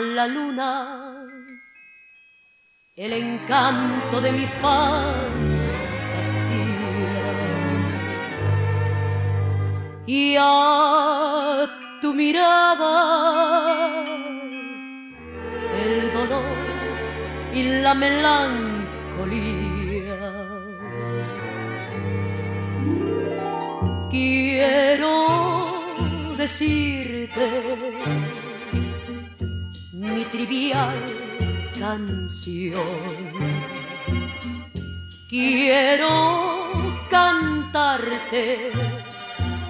La luna el encanto de mi fantasía y a tu mirada el dolor y la melancolía. Quiero decirte mi trivial canción. Quiero cantarte,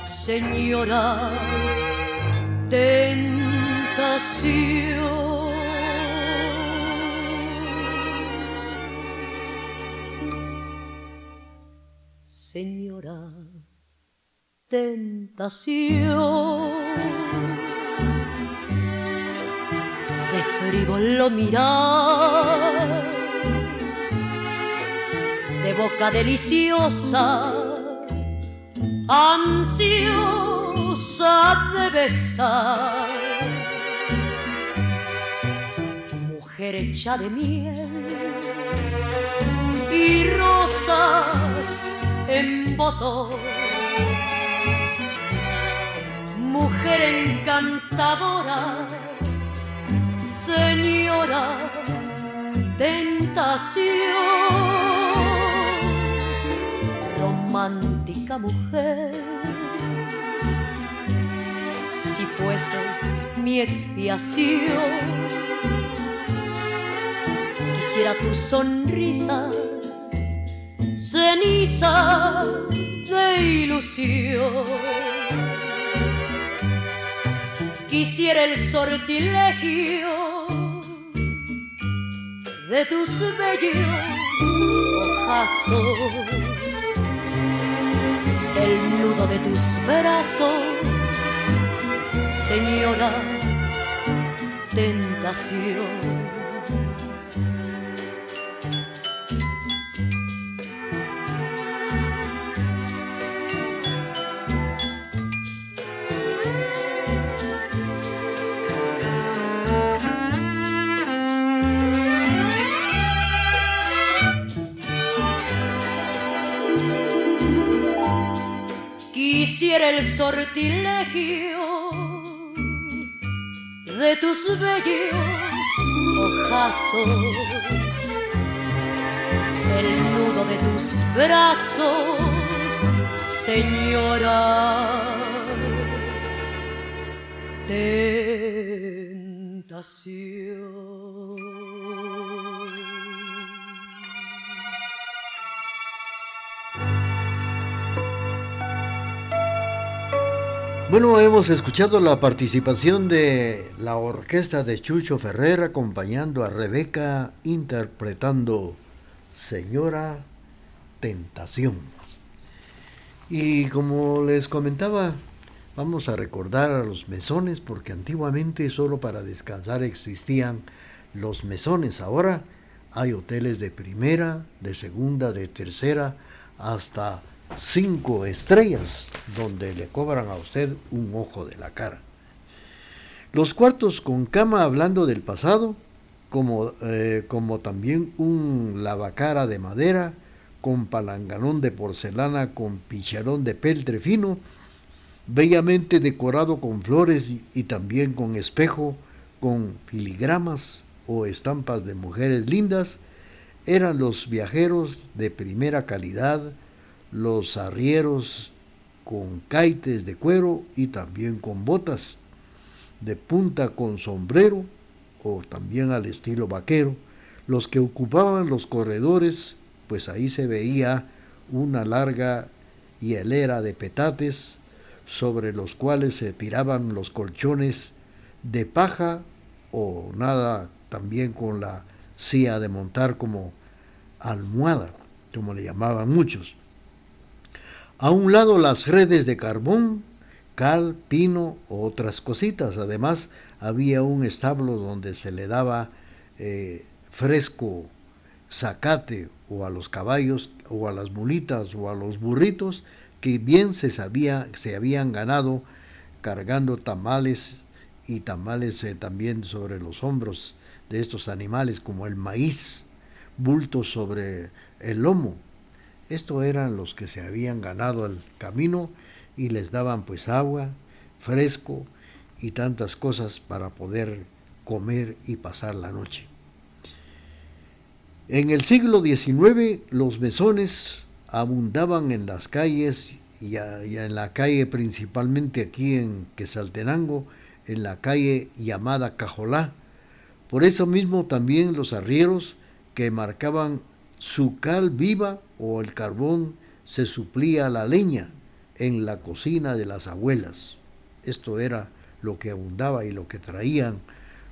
señora, tentación. Señora, tentación mirar, de boca deliciosa, ansiosa de besar, mujer hecha de miel y rosas en botón. Mujer encantadora señora tentación, romántica mujer. Si fueses mi expiación, quisiera tus sonrisas, ceniza de ilusión quisiera el sortilegio de tus bellos ojazos, el nudo de tus brazos, señora tentación. El sortilegio de tus bellos ojazos, el nudo de tus brazos, señora. Tentación. Bueno, hemos escuchado la participación de la orquesta de Chucho Ferrer acompañando a Rebeca interpretando Señora Tentación. Y como les comentaba, vamos a recordar a los mesones porque antiguamente solo para descansar existían los mesones. Ahora hay hoteles de primera, de segunda, de tercera, hasta cinco estrellas donde le cobran a usted un ojo de la cara. Los cuartos con cama hablando del pasado, como, eh, como también un lavacara de madera, con palanganón de porcelana, con picharón de peltre fino, bellamente decorado con flores y también con espejo, con filigramas o estampas de mujeres lindas, eran los viajeros de primera calidad, los arrieros con caites de cuero y también con botas de punta con sombrero o también al estilo vaquero, los que ocupaban los corredores pues ahí se veía una larga hielera de petates sobre los cuales se tiraban los colchones de paja o nada también con la silla de montar como almohada, como le llamaban muchos. A un lado las redes de carbón, cal, pino o otras cositas. Además había un establo donde se le daba eh, fresco zacate o a los caballos o a las mulitas o a los burritos que bien se sabía se habían ganado cargando tamales y tamales eh, también sobre los hombros de estos animales como el maíz, bultos sobre el lomo. Estos eran los que se habían ganado el camino y les daban pues agua, fresco y tantas cosas para poder comer y pasar la noche. En el siglo XIX los mesones abundaban en las calles y, en la calle principalmente aquí en Quesaltenango, en la calle llamada Cajolá. Por eso mismo también los arrieros que marcaban su cal viva o el carbón se suplía la leña en la cocina de las abuelas. Esto era lo que abundaba y lo que traían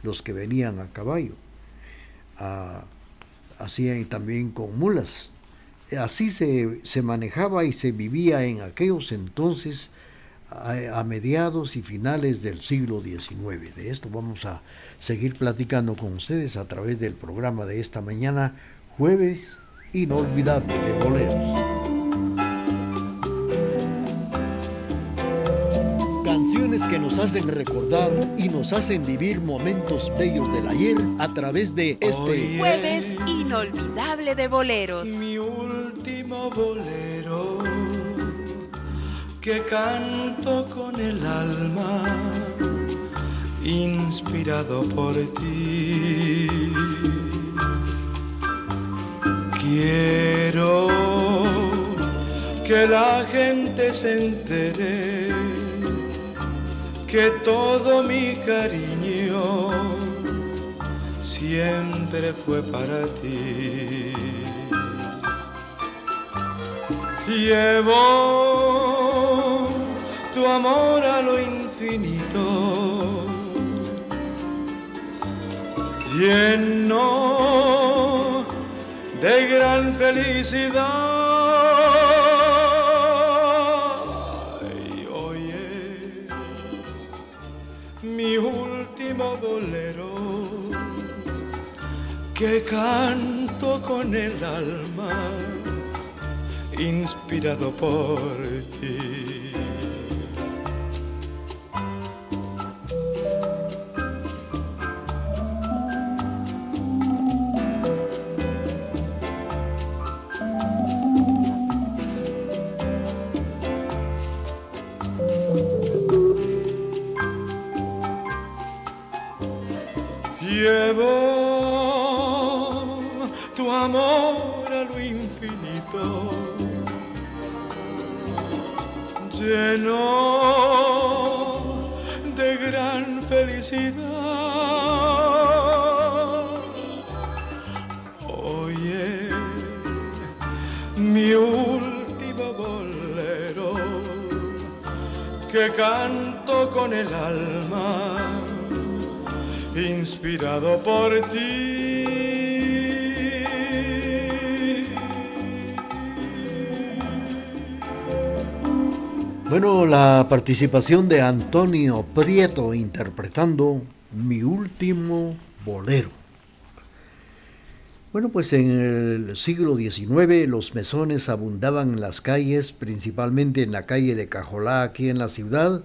los que venían a caballo. Ah, hacían también con mulas. Así se, manejaba y se vivía en aquellos entonces a, a, mediados y finales del siglo XIX. De esto vamos a seguir platicando con ustedes a través del programa de esta mañana, jueves inolvidable de boleros. Canciones que nos hacen recordar y nos hacen vivir momentos bellos del ayer a través de este jueves inolvidable de boleros. Mi último bolero que canto con el alma, inspirado por ti. Quiero que la gente se entere que todo mi cariño siempre fue para ti. Llevo tu amor a lo infinito, lleno de gran felicidad. que canto con el alma, inspirado por ti. Inspirado por ti. Bueno, la participación de Antonio Prieto interpretando Mi último bolero. Bueno, pues en el siglo XIX los mesones abundaban en las calles, principalmente en la calle de Cajolá, aquí en la ciudad,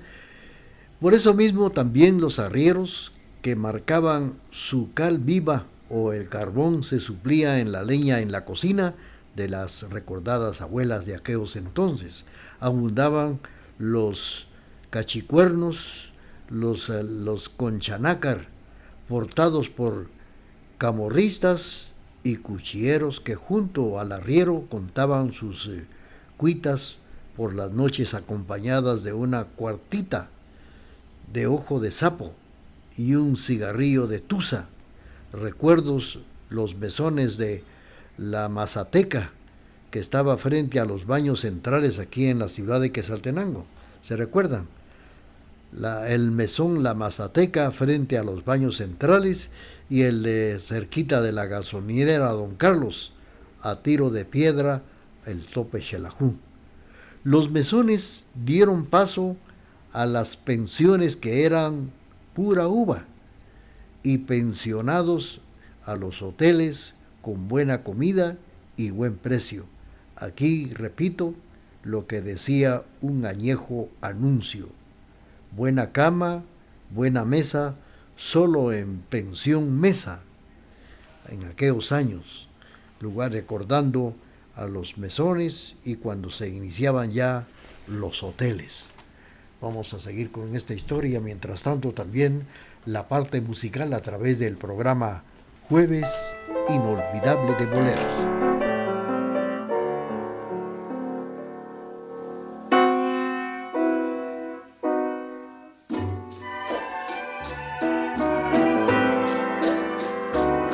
por eso mismo también los arrieros que marcaban su cal viva o el carbón se suplía en la leña en la cocina de las recordadas abuelas de aquellos entonces. Abundaban los cachicuernos, los, eh, los conchanácar, portados por camorristas y cuchilleros que junto al arriero contaban sus eh, cuitas por las noches acompañadas de una cuartita de ojo de sapo y un cigarrillo de tusa. Recuerdos los besones de la mazateca que estaba frente a los baños centrales aquí en la ciudad de Quesaltenango. ¿Se recuerdan? el mesón La Mazateca frente a los baños centrales y el de cerquita de la gasolinera Don Carlos, a tiro de piedra, el tope Xelajú. Los mesones dieron paso a las pensiones que eran pura uva y pensionados a los hoteles con buena comida y buen precio. Aquí repito lo que decía un añejo anuncio. Buena cama, buena mesa, solo en pensión mesa. En aquellos años, lugar recordando a los mesones y cuando se iniciaban ya los hoteles. Vamos a seguir con esta historia, mientras tanto también la parte musical a través del programa Jueves Inolvidable de Boleros.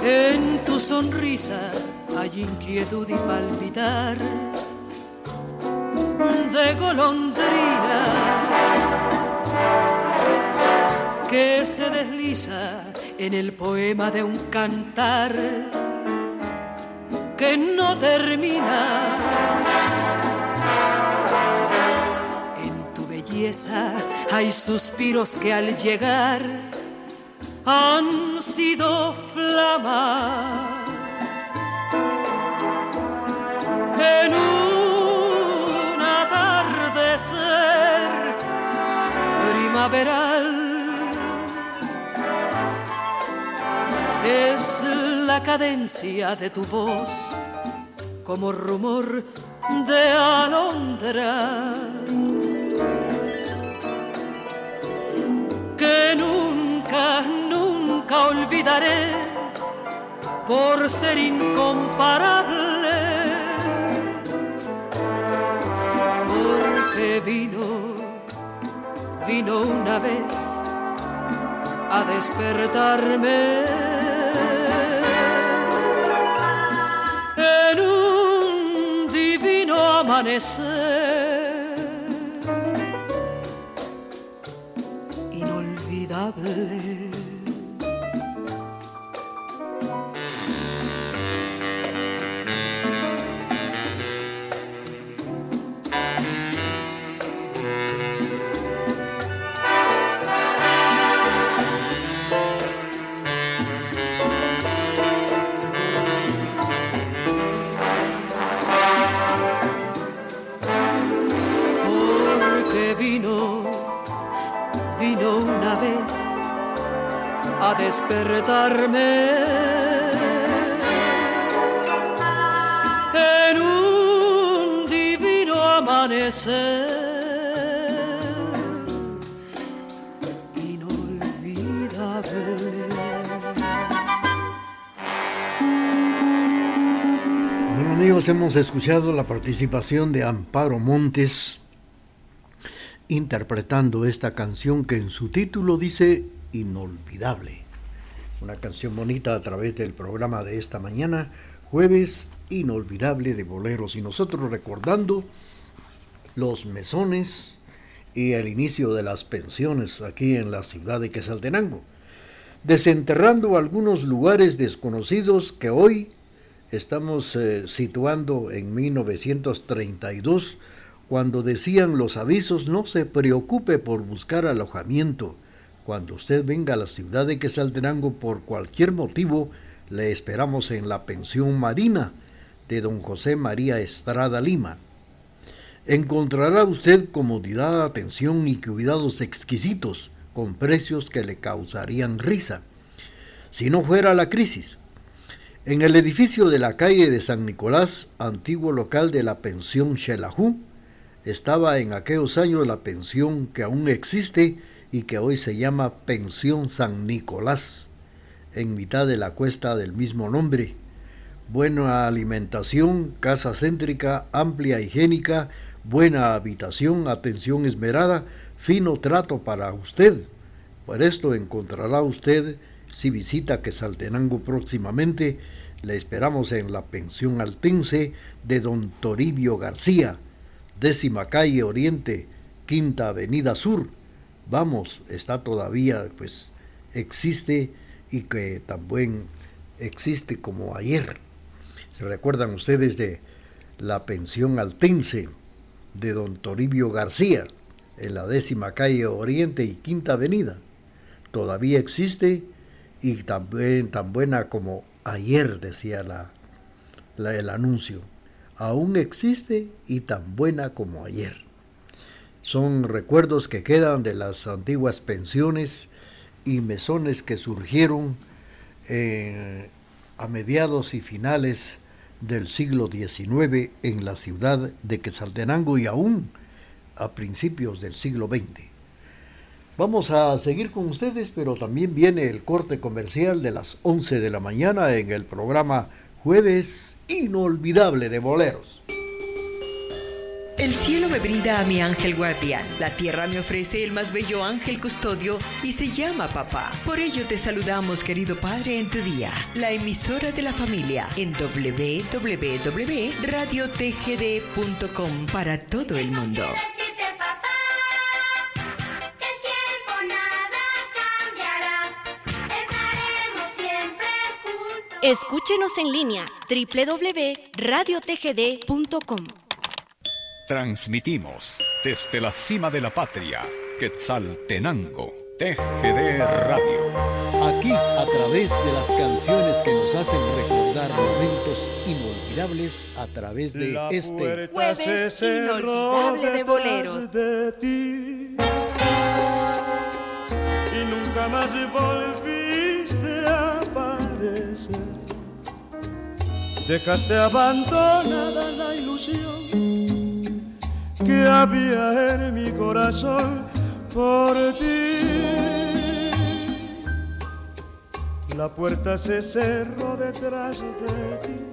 En tu sonrisa hay inquietud y palpitar de golondrina que se desliza en el poema de un cantar que no termina. En tu belleza hay suspiros que al llegar han sido flama. En un atardecer primaveral es la cadencia de tu voz como rumor de alondra que nunca, nunca olvidaré por ser incomparable. Porque vino, vino una vez a despertarme inolvidable. Despertarme en un divino amanecer inolvidable. Bueno amigos, hemos escuchado la participación de Amparo Montes interpretando esta canción que en su título dice Inolvidable. Una canción bonita a través del programa de esta mañana, jueves inolvidable de boleros y nosotros recordando los mesones y el inicio de las pensiones aquí en la ciudad de Quesaltenango, desenterrando algunos lugares desconocidos que hoy estamos eh, situando en 1932 cuando decían los avisos no se preocupe por buscar alojamiento. Cuando usted venga a la ciudad de Quesaltenango por cualquier motivo, le esperamos en la pensión marina de don José María Estrada Lima. Encontrará usted comodidad, atención y cuidados exquisitos con precios que le causarían risa. Si no fuera la crisis, en el edificio de la calle de San Nicolás, antiguo local de la pensión Xelajú, estaba en aquellos años la pensión que aún existe y que hoy se llama Pensión San Nicolás, en mitad de la cuesta del mismo nombre. Buena alimentación, casa céntrica, amplia higiénica, buena habitación, atención esmerada, fino trato para usted. Por esto encontrará usted, si visita Quesaltenango próximamente, Le esperamos en la pensión altense de don Toribio García, décima calle Oriente, quinta avenida Sur. Vamos, está todavía, pues existe y que también existe como ayer. ¿Se recuerdan ustedes de la pensión altense de don Toribio García en la décima calle Oriente y quinta avenida? Todavía existe y también tan buena como ayer, decía la, el anuncio. Aún existe y tan buena como ayer. Son recuerdos que quedan de las antiguas pensiones y mesones que surgieron eh, a mediados y finales del siglo XIX en la ciudad de Quetzaltenango y aún a principios del siglo XX. Vamos a seguir con ustedes, pero también viene el corte comercial de las 11 de la mañana en el programa Jueves Inolvidable de Boleros. El cielo me brinda a mi ángel guardián, la tierra me ofrece el más bello ángel custodio y se llama papá. Por ello te saludamos, querido padre, en tu día, la emisora de la familia en www.radiotgd.com para todo el mundo. Escúchenos en línea www.radiotgd.com. Transmitimos desde la cima de la patria, Quetzaltenango, TGD Radio. Aquí, a través de las canciones que nos hacen recordar momentos inolvidables, a través de La este se Jueves cerró inolvidable de boleros. de ti y nunca más volviste a aparecer. Dejaste abandonada la ilusión que había en mi corazón por ti. La puerta se cerró detrás de ti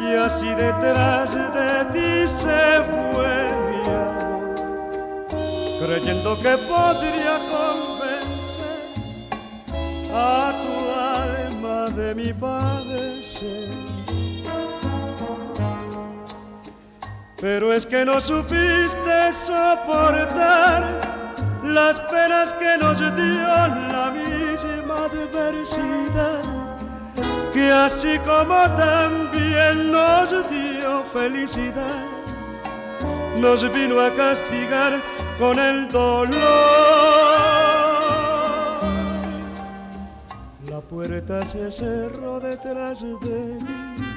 y así detrás de ti se fue mi creyendo que podría convencer a tu alma de mi padecer. Pero es que no supiste soportar las penas que nos dio la misma adversidad que así como también nos dio felicidad, nos vino a castigar con el dolor. La puerta se cerró detrás de mí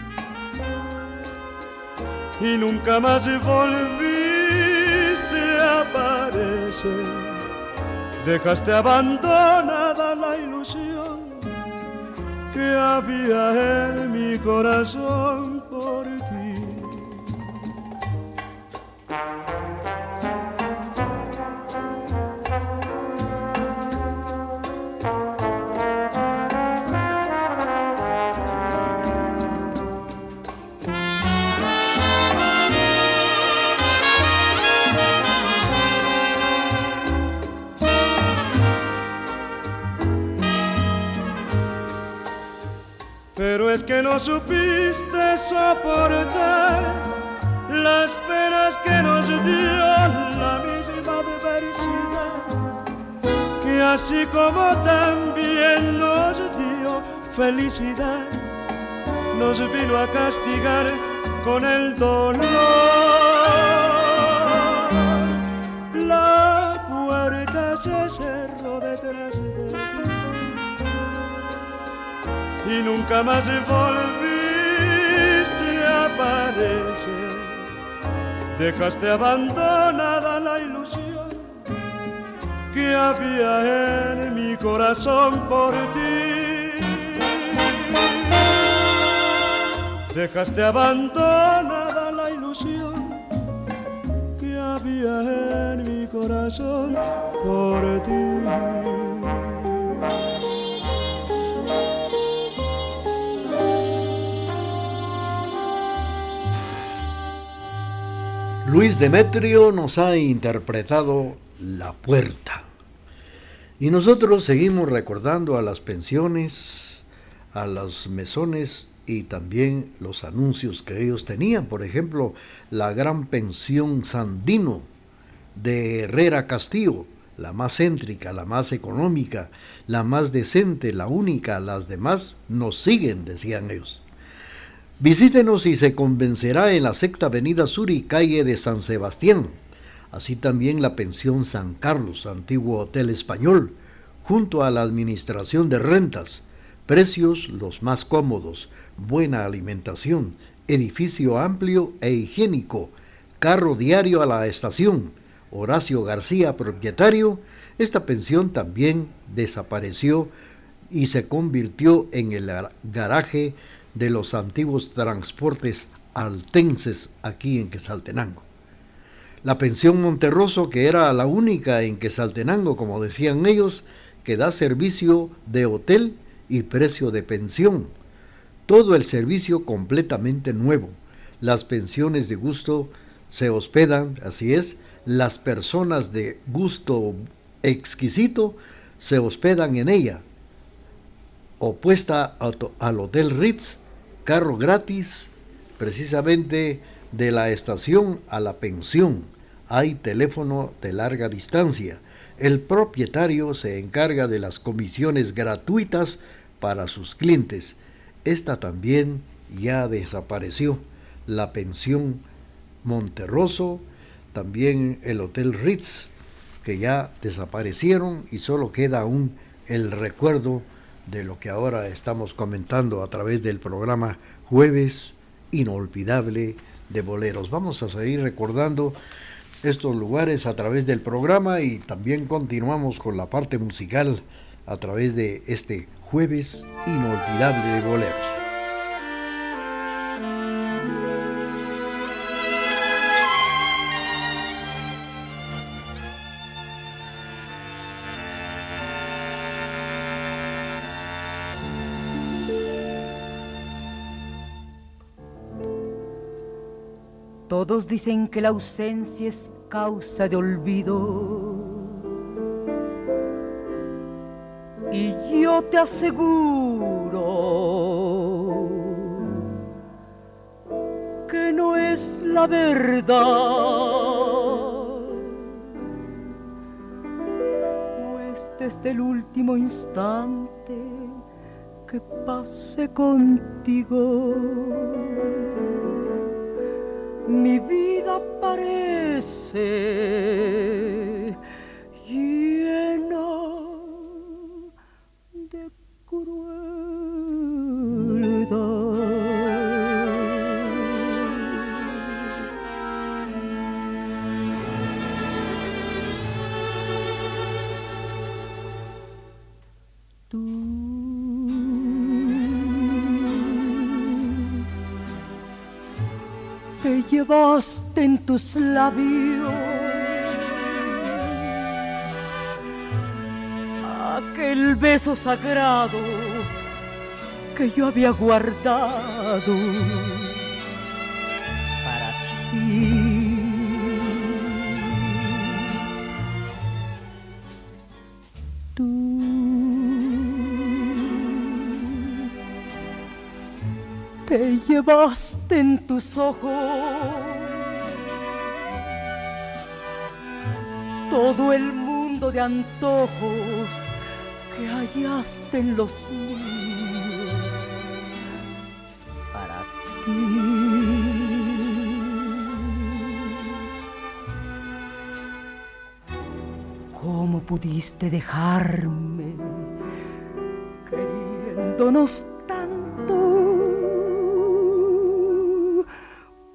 y nunca más volviste a aparecer. Dejaste abandonada la ilusión que había en mi corazón por supiste soportar las penas que nos dio la misma adversidad, que así como también nos dio felicidad, nos vino a castigar con el dolor. Y nunca más volviste a aparecer. Dejaste abandonada la ilusión que había en mi corazón por ti. Dejaste abandonada la ilusión que había en mi corazón por ti. Luis Demetrio nos ha interpretado La Puerta. Y nosotros seguimos recordando a las pensiones, a los mesones y también los anuncios que ellos tenían. Por ejemplo, la gran pensión Sandino de Herrera Castillo, la más céntrica, la más económica, la más decente, la única, las demás nos siguen, decían ellos. Visítenos y se convencerá en la sexta avenida sur y calle de San Sebastián, así también la pensión San Carlos, antiguo hotel español, junto a la administración de rentas, precios los más cómodos, buena alimentación, edificio amplio e higiénico, carro diario a la estación, Horacio García, propietario, esta pensión también desapareció y se convirtió en el garaje de los antiguos transportes altenses aquí en Quesaltenango. La pensión Monterroso, que era la única en Quesaltenango, como decían ellos, que da servicio de hotel y precio de pensión. Todo el servicio completamente nuevo. Las pensiones de gusto se hospedan, así es, las personas de gusto exquisito se hospedan en ella. Opuesta al Hotel Ritz, carro gratis, precisamente de la estación a la pensión. Hay teléfono de larga distancia. El propietario se encarga de las comisiones gratuitas para sus clientes. Esta también ya desapareció. La pensión Monterroso también el Hotel Ritz, que ya desaparecieron y solo queda aún el recuerdo de lo que ahora estamos comentando a través del programa Jueves Inolvidable de Boleros. Vamos a seguir recordando estos lugares a través del programa y también continuamos con la parte musical a través de este Jueves Inolvidable de Boleros. Todos dicen que la ausencia es causa de olvido. Y yo te aseguro que no es la verdad. Pues desde el último instante que pasé contigo mi vida parece en tus labios aquel beso sagrado que yo había guardado para ti. te llevaste en tus ojos todo el mundo de antojos que hallaste en los míos para ti. ¿Cómo pudiste dejarme queriéndonos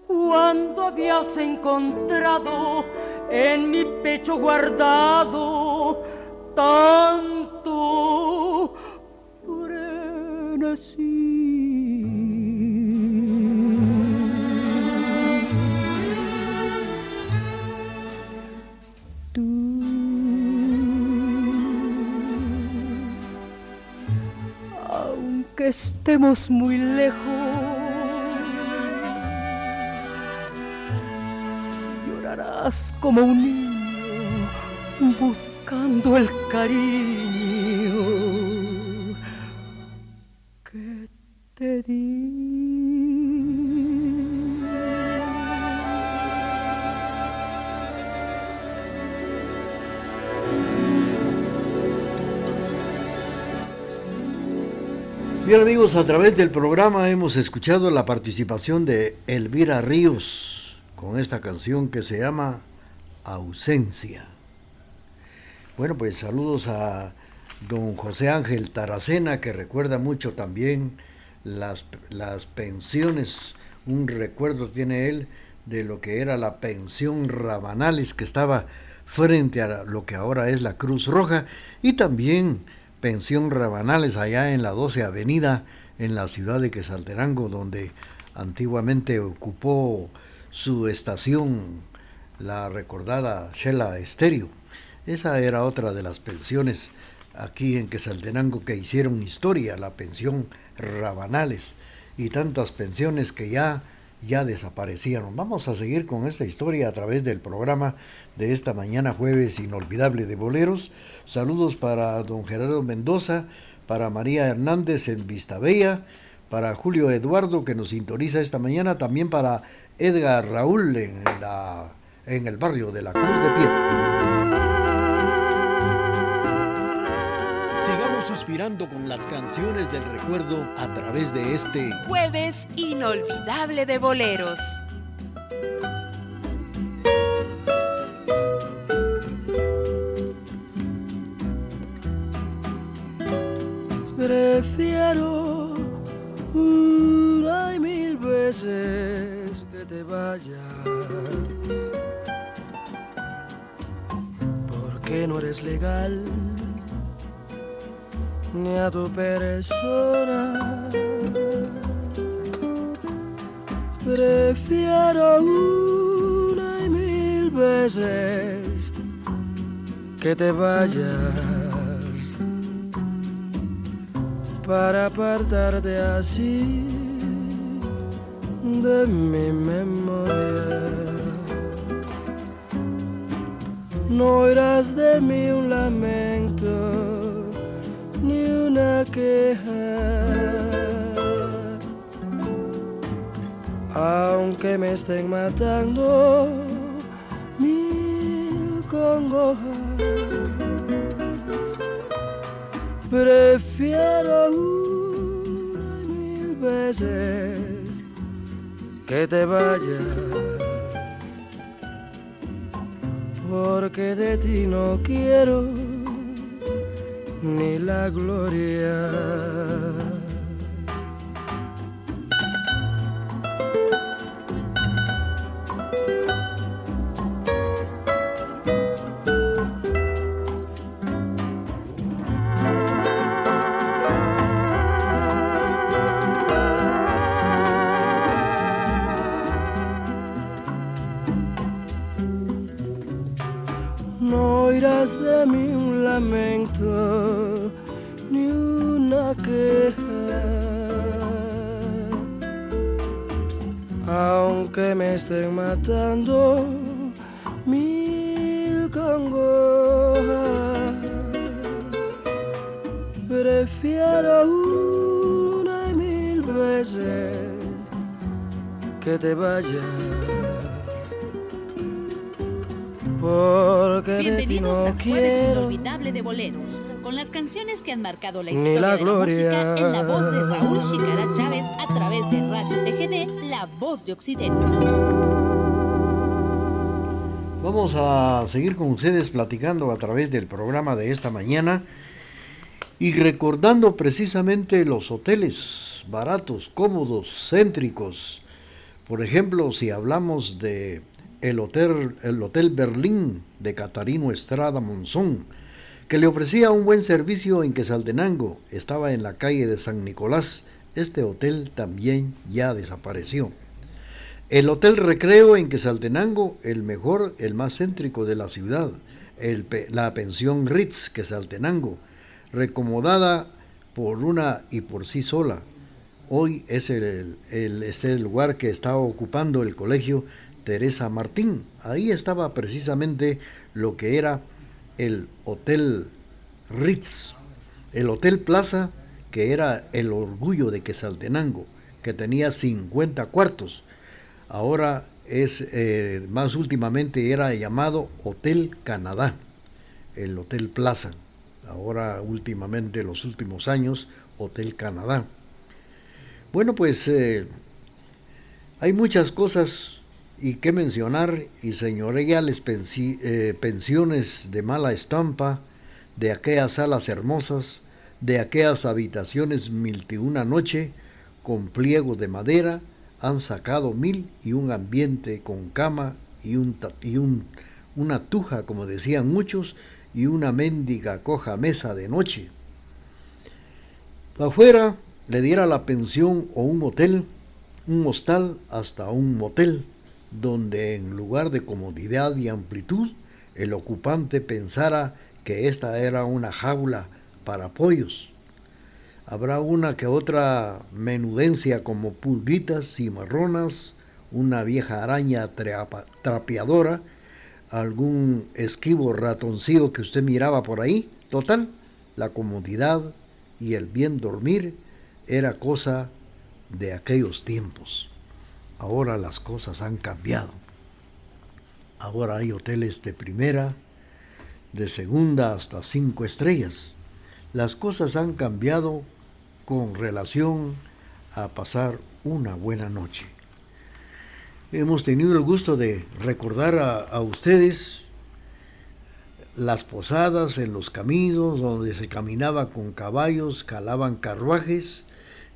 cuando habías encontrado en mi pecho guardado tanto frenesí. Tú, aunque estemos muy lejos, estás como un niño buscando el cariño que te di. Bien amigos, a través del programa hemos escuchado la participación de Elvira Ríos con esta canción que se llama Ausencia. Bueno, pues saludos a don José Ángel Taracena que recuerda mucho también las, las pensiones, un recuerdo tiene él de lo que era la pensión Rabanales que estaba frente a lo que ahora es la Cruz Roja y también pensión Rabanales allá en la 12 Avenida en la ciudad de Quesalterango donde antiguamente ocupó su estación la recordada Shela Estéreo. Esa era otra de las pensiones aquí en Quesaltenango que hicieron historia, la pensión Rabanales y tantas pensiones que ya ya desaparecieron. Vamos a seguir con esta historia a través del programa de esta mañana jueves inolvidable de boleros. Saludos para don Gerardo Mendoza, para María Hernández en Vistabella, para Julio Eduardo que nos sintoniza esta mañana, también para Edgar Raúl en, la, en el barrio de la Cruz de Piedra. Sigamos suspirando con las canciones del recuerdo a través de este jueves inolvidable de boleros. Prefiero una y mil veces te vayas. Porque no eres legal ni a tu persona. Prefiero una y mil veces que te vayas para apartarte así de mi memoria. No oirás de mí un lamento ni una queja. Aunque me estén matando mil congojas, prefiero una y mil veces que te vayas. Porque de ti no quiero ni la gloria. De Boleros con las canciones que han marcado la historia la de la gloria. música en la voz de Raúl Chicara Chávez a través de Radio TGD, La Voz de Occidente. Vamos a seguir con ustedes platicando a través del programa de esta mañana y recordando precisamente los hoteles baratos, cómodos, céntricos. Por ejemplo, si hablamos de el hotel, el hotel Berlín de Catarino Estrada Monzón, que le ofrecía un buen servicio en Quesaltenango, estaba en la calle de San Nicolás. Este hotel también ya desapareció. El Hotel Recreo en Quesaltenango, el mejor, el más céntrico de la ciudad. La pensión Ritz Quesaltenango, recomodada por una y por sí sola. Hoy es el, el, este el lugar que está ocupando el colegio Teresa Martín. Ahí estaba precisamente lo que era el Hotel Ritz, el Hotel Plaza, que era el orgullo de Quesaltenango, que tenía 50 cuartos. Ahora es, eh, más últimamente era llamado Hotel Canadá, el Hotel Plaza. Ahora últimamente, los últimos años, Hotel Canadá. Bueno, pues eh, hay muchas cosas y que mencionar y señoriales eh, pensiones de mala estampa, de aquellas salas hermosas, de aquellas habitaciones mil y una noche, con pliegos de madera, han sacado mil y un ambiente con cama y, un, y un, una tuja, como decían muchos, y una mendiga coja mesa de noche. Afuera le diera la pensión o un hotel, un hostal hasta un motel, donde en lugar de comodidad y amplitud, el ocupante pensara que esta era una jaula para pollos. Habrá una que otra menudencia como pulguitas y marronas, una vieja araña trapeadora, algún esquivo ratoncillo que usted miraba por ahí. Total, la comodidad y el bien dormir era cosa de aquellos tiempos. Ahora las cosas han cambiado. Ahora hay hoteles de primera, de segunda hasta cinco estrellas. Las cosas han cambiado con relación a pasar una buena noche. Hemos tenido el gusto de recordar a, ustedes las posadas en los caminos donde se caminaba con caballos, calaban carruajes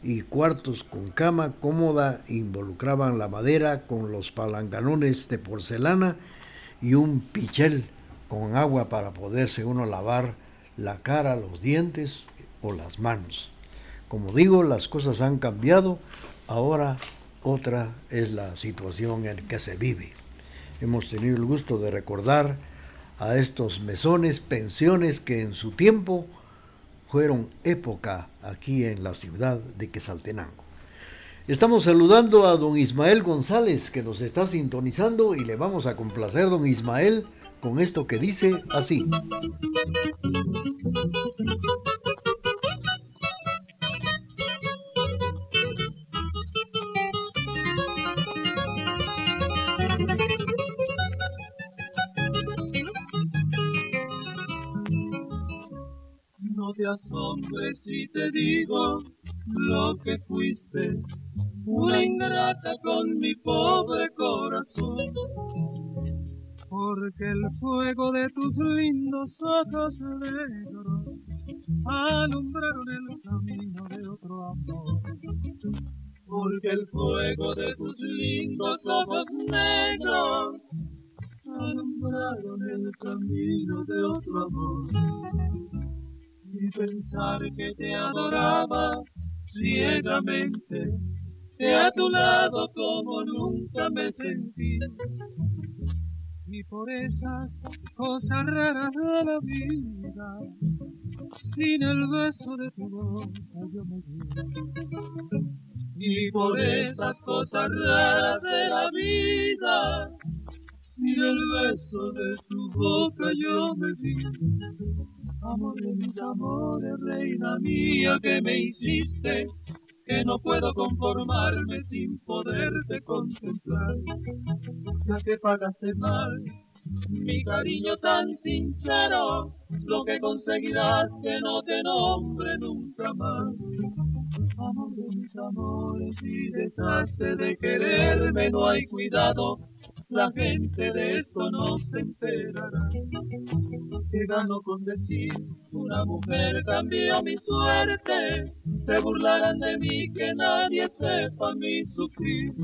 y cuartos con cama cómoda involucraban la madera con los palanganones de porcelana y un pichel con agua para poderse uno lavar la cara, los dientes o las manos. Como digo, las cosas han cambiado, ahora otra es la situación en que se vive. Hemos tenido el gusto de recordar a estos mesones, pensiones que en su tiempo fueron época aquí en la ciudad de Quesaltenango. Estamos saludando a don Ismael González que nos está sintonizando y le vamos a complacer, don Ismael, con esto que dice así. Asombres si te digo lo que fuiste, una ingrata con mi pobre corazón porque el fuego de tus lindos ojos negros alumbraron el camino de otro amor. Porque el fuego de tus lindos ojos negros alumbraron el camino de otro amor. Y pensar que te adoraba ciegamente, a tu lado como nunca me sentí y por esas cosas raras de la vida, sin el beso de tu boca yo me vi. Y por esas cosas raras de la vida, sin el beso de tu boca yo me vi. Amor de mis amores, reina mía, que me hiciste que no puedo conformarme sin poderte contemplar. Ya que pagaste mal mi cariño tan sincero, lo que conseguirás que no te nombre nunca más. Amor de mis amores, si dejaste de quererme, no hay cuidado, la gente de esto no se enterará. Que gano con decir, una mujer cambió mi suerte, se burlarán de mí que nadie sepa mi sufrir.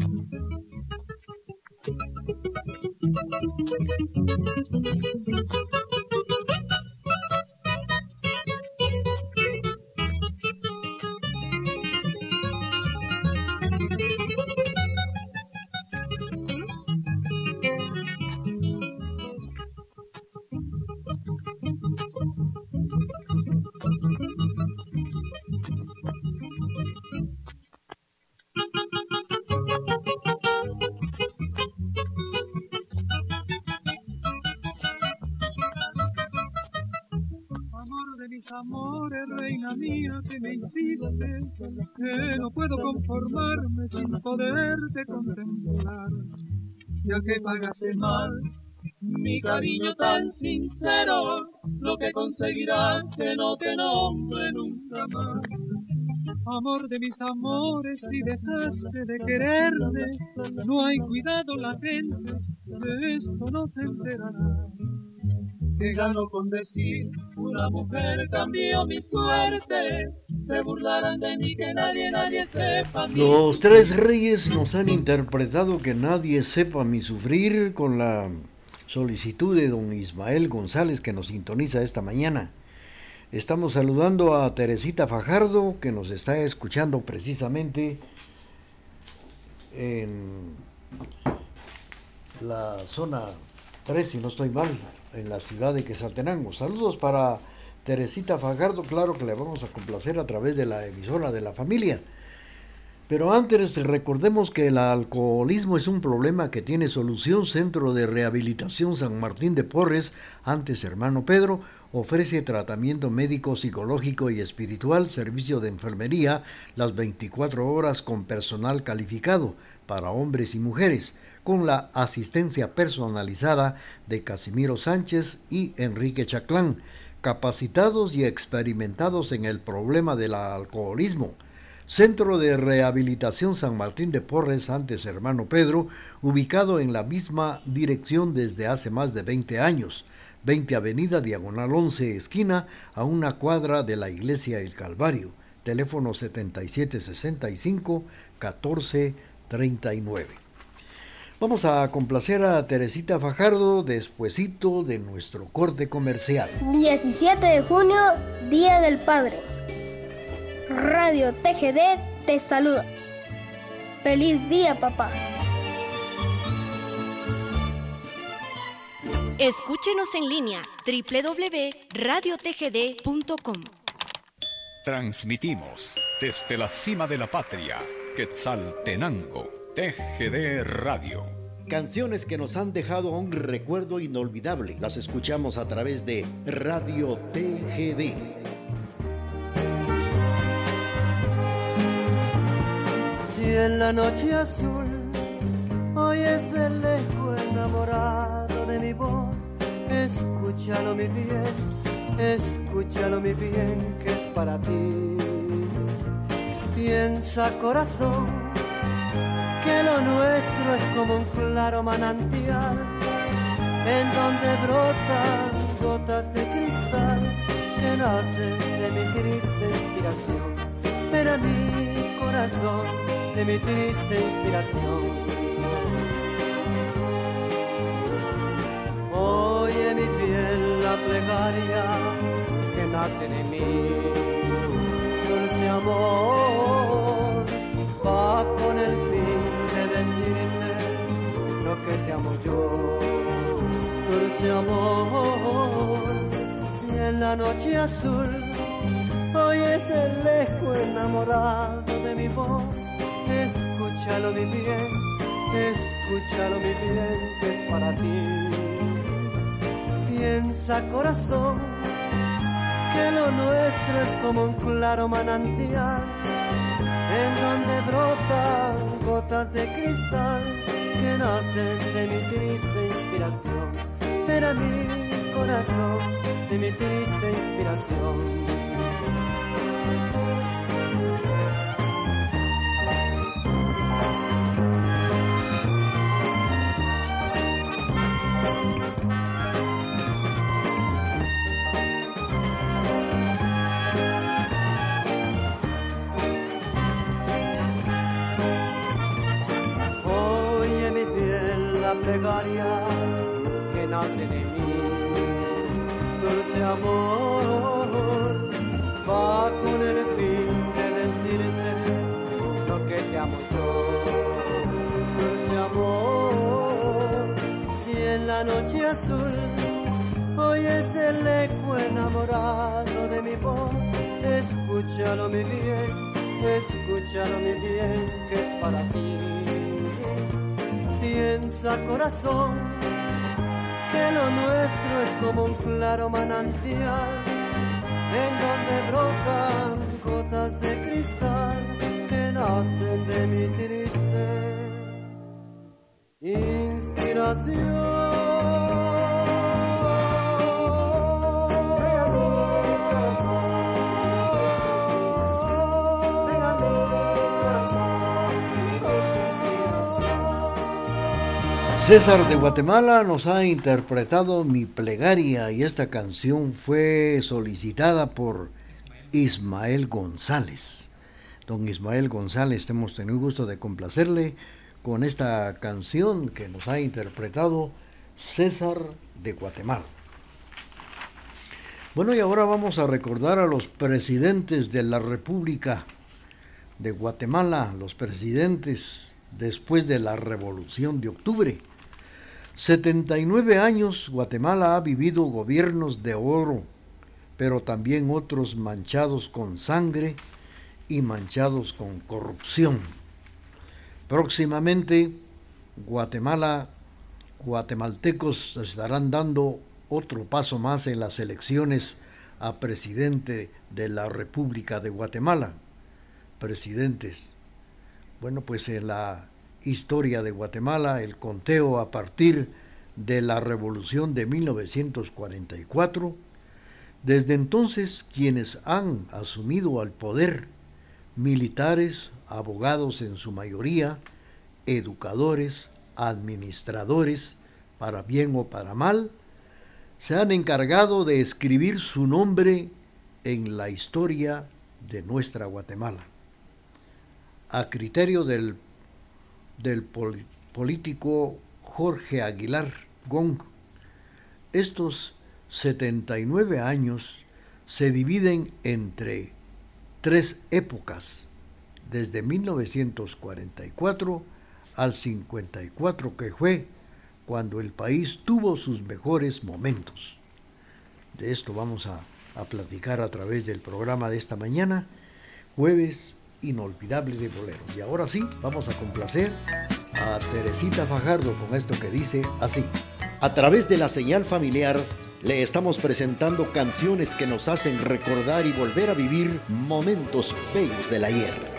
Sin poderte contemplar, ya que pagaste mal mi cariño tan sincero, lo que conseguirás que no te nombre nunca más. Amor de mis amores, si dejaste de quererte, no hay cuidado la gente, de esto no se enterará. Que con decir, una mujer cambió mi suerte, se burlarán de mí, que nadie, nadie sepa mi Los tres reyes nos han interpretado que nadie sepa mi sufrir con la solicitud de don Ismael González que nos sintoniza esta mañana. Estamos saludando a Teresita Fajardo, que nos está escuchando precisamente en la zona 3, si no estoy mal, en la ciudad de Quesaltenango. Saludos para Teresita Fajardo, claro que le vamos a complacer a través de la emisora de la familia. Pero antes recordemos que el alcoholismo es un problema que tiene solución Centro de Rehabilitación San Martín de Porres, antes hermano Pedro, ofrece tratamiento médico, psicológico y espiritual, servicio de enfermería las 24 horas con personal calificado para hombres y mujeres, con la asistencia personalizada de Casimiro Sánchez y Enrique Chaclán, capacitados y experimentados en el problema del alcoholismo. Centro de Rehabilitación San Martín de Porres, antes hermano Pedro, ubicado en la misma dirección desde hace más de 20 años 20 Avenida Diagonal 11, esquina, a una cuadra de la Iglesia El Calvario. Teléfono 7765-1439. Vamos a complacer a Teresita Fajardo despuesito de nuestro corte comercial. 17 de junio, Día del Padre. Radio TGD te saluda. Feliz día, papá. Escúchenos en línea www.radiotgd.com. Transmitimos desde la cima de la patria, Quetzaltenango, TGD Radio. Canciones que nos han dejado un recuerdo inolvidable. Las escuchamos a través de Radio TGD. Si en la noche azul hoy es el lejos enamorado de mi voz, escúchalo mi bien, escúchalo mi bien, que es para ti. Piensa corazón, nuestro es como un claro manantial, en donde brotan gotas de cristal que nacen de mi triste inspiración, pero mi corazón, de mi triste inspiración. Oye mi piel la plegaria que nace de mí, dulce amor, que te amo yo, dulce amor, si en la noche azul oyes el lejos enamorado de mi voz, escúchalo mi bien, escúchalo mi bien, que es para ti. Piensa corazón que lo nuestro es como un claro manantial en donde brotan gotas de cristal de mi triste inspiración, pero mi corazón de mi triste inspiración. Escúchalo mi bien, escúchalo mi bien, que es para ti piensa corazón que lo nuestro es como un claro manantial en donde brotan gotas de cristal que nacen de mi triste inspiración. César de Guatemala nos ha interpretado Mi plegaria y esta canción fue solicitada por Ismael González. Don Ismael González, hemos tenido gusto de complacerle con esta canción que nos ha interpretado César de Guatemala. Bueno, y ahora vamos a recordar a los presidentes de la República de Guatemala, los presidentes después de la Revolución de Octubre. 79 años Guatemala ha vivido gobiernos de oro, pero también otros manchados con sangre y manchados con corrupción. Próximamente Guatemala, guatemaltecos estarán dando otro paso más en las elecciones a presidente de la República de Guatemala. Presidentes. Bueno, pues en la historia de Guatemala, el conteo a partir de la revolución de 1944. Desde entonces, quienes han asumido al poder, militares, abogados en su mayoría, educadores, administradores, para bien o para mal, se han encargado de escribir su nombre en la historia de nuestra Guatemala. A criterio del del político Jorge Aguilar Gong. Estos 79 años se dividen entre tres épocas, desde 1944 al 54 que fue cuando el país tuvo sus mejores momentos. De esto vamos a, a platicar a través del programa de esta mañana, jueves inolvidable de boleros. Y ahora sí, vamos a complacer a Teresita Fajardo con esto que dice así. A través de la señal familiar le estamos presentando canciones que nos hacen recordar y volver a vivir momentos bellos del ayer.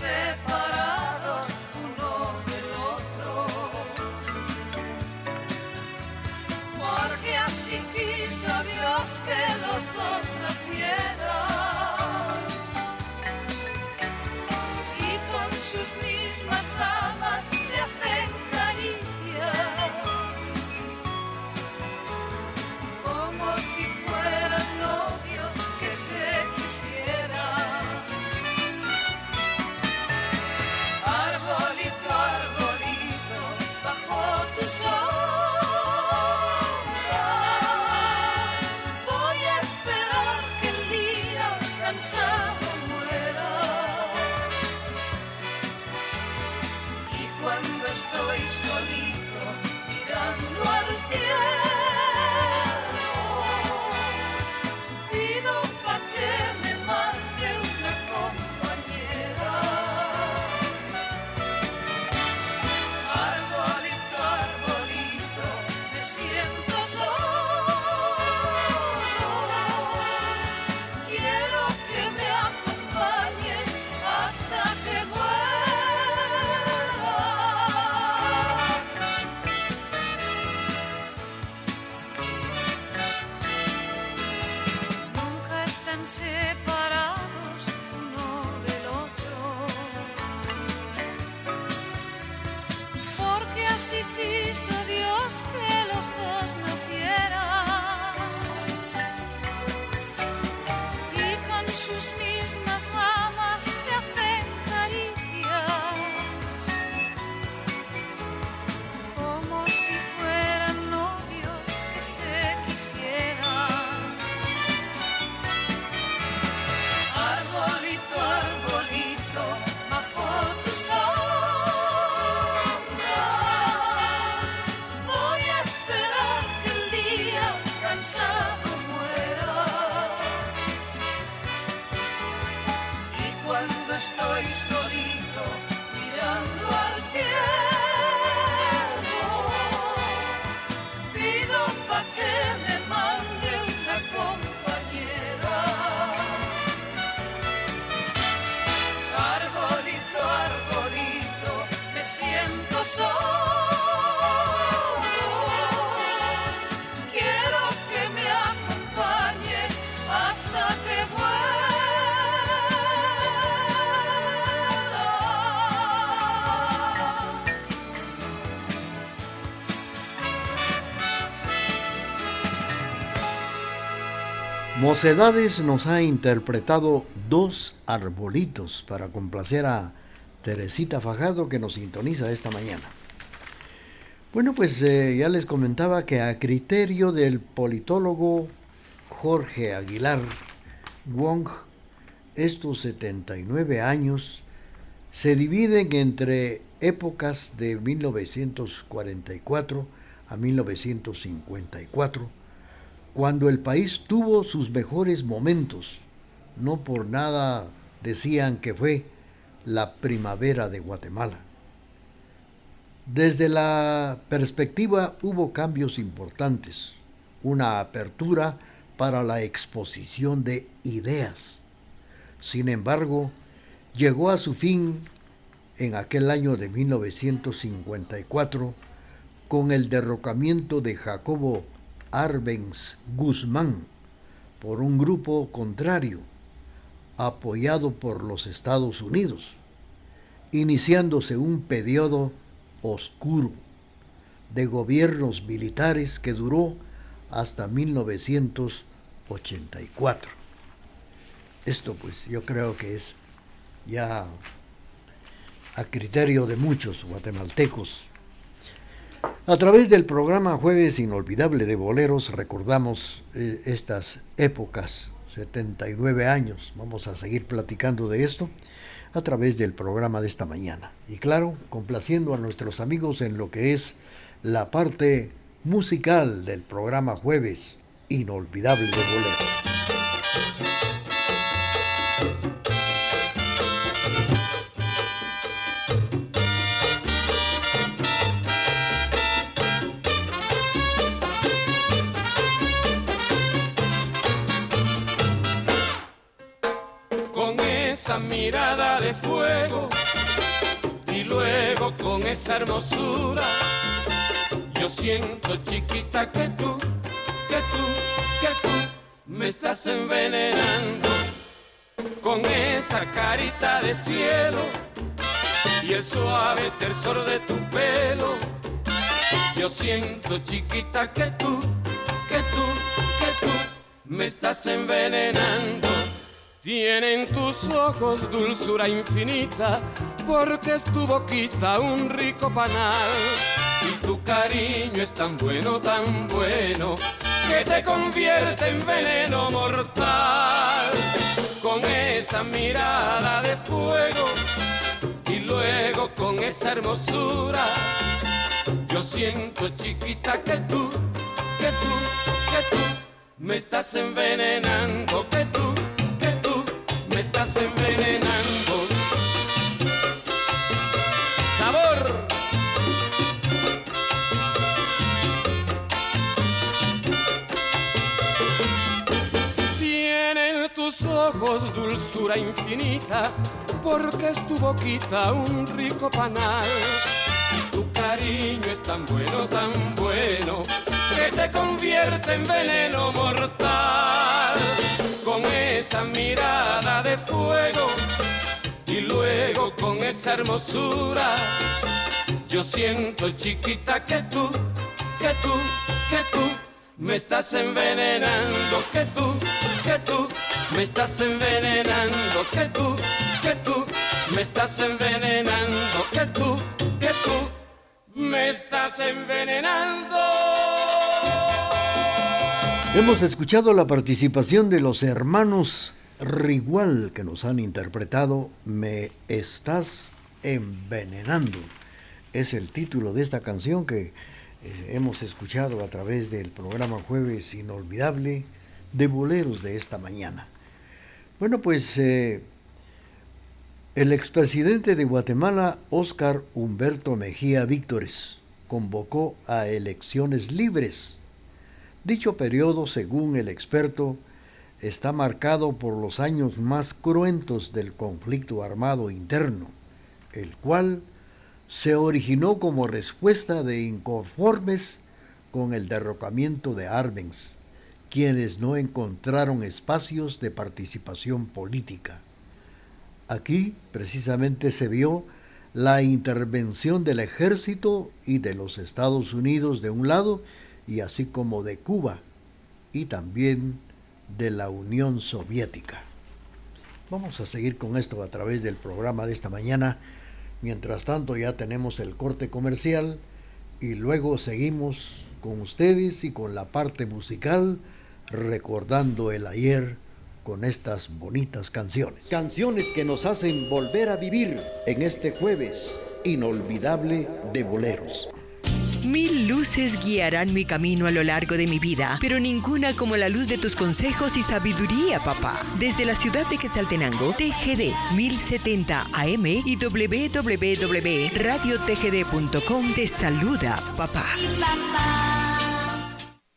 Nunca estoy Mocedades nos ha interpretado dos arbolitos para complacer a Teresita Fajado que nos sintoniza esta mañana. Bueno, pues eh, ya les comentaba que a criterio del politólogo Jorge Aguilar Wong, estos 79 años se dividen entre épocas de 1944 a 1954, cuando el país tuvo sus mejores momentos. No por nada decían que fue la primavera de Guatemala. Desde la perspectiva hubo cambios importantes, una apertura para la exposición de ideas. Sin embargo, llegó a su fin en aquel año de 1954 con el derrocamiento de Jacobo Arbenz Guzmán por un grupo contrario, apoyado por los Estados Unidos, iniciándose un periodo oscuro de gobiernos militares que duró hasta 1984. Esto pues yo creo que es ya a criterio de muchos guatemaltecos. A través del programa Jueves Inolvidable de Boleros recordamos eh, estas épocas, 79 años, vamos a seguir platicando de esto a través del programa de esta mañana. Y claro, complaciendo a nuestros amigos en lo que es la parte musical del programa Jueves Inolvidable de Boleros. Esa hermosura. Yo siento chiquita que tú, que tú, que tú me estás envenenando con esa carita de cielo y el suave tersor de tu pelo. Yo siento chiquita que tú, que tú, que tú me estás envenenando. Tienen tus ojos dulzura infinita, porque es tu boquita un rico panal. Y tu cariño es tan bueno, tan bueno, que te convierte en veneno mortal. Con esa mirada de fuego y luego con esa hermosura, yo siento chiquita que tú, que tú, que tú me estás envenenando, que tú estás envenenando. Sabor. Tienen tus ojos dulzura infinita, porque es tu boquita un rico panal. Tu cariño es tan bueno, tan bueno, que te convierte en veneno mortal con esa mirada de fuego y luego con esa hermosura. Yo siento chiquita que tú, que tú, que tú me estás envenenando, que tú, que tú me estás envenenando, que tú, que tú me estás envenenando, que tú, que tú me estás envenenando. Hemos escuchado la participación de los hermanos Rigual que nos han interpretado Me estás envenenando. Es el título de esta canción que eh, hemos escuchado a través del programa Jueves Inolvidable de Boleros de esta mañana. Bueno, pues eh, El expresidente de Guatemala, Óscar Humberto Mejía Víctores, convocó a elecciones libres. Dicho periodo, según el experto, está marcado por los años más cruentos del conflicto armado interno, el cual se originó como respuesta de inconformes con el derrocamiento de Arbenz, quienes no encontraron espacios de participación política. Aquí precisamente se vio la intervención del ejército y de los Estados Unidos de un lado y así como de Cuba y también de la Unión Soviética. Vamos a seguir con esto a través del programa de esta mañana. Mientras tanto ya tenemos el corte comercial y luego seguimos con ustedes y con la parte musical recordando el ayer con estas bonitas canciones. Canciones que nos hacen volver a vivir en este jueves inolvidable de boleros. Mil luces guiarán mi camino a lo largo de mi vida, pero ninguna como la luz de tus consejos y sabiduría, papá. Desde la ciudad de Quetzaltenango, TGD 1070 AM y www.radiotgd.com te saluda, papá.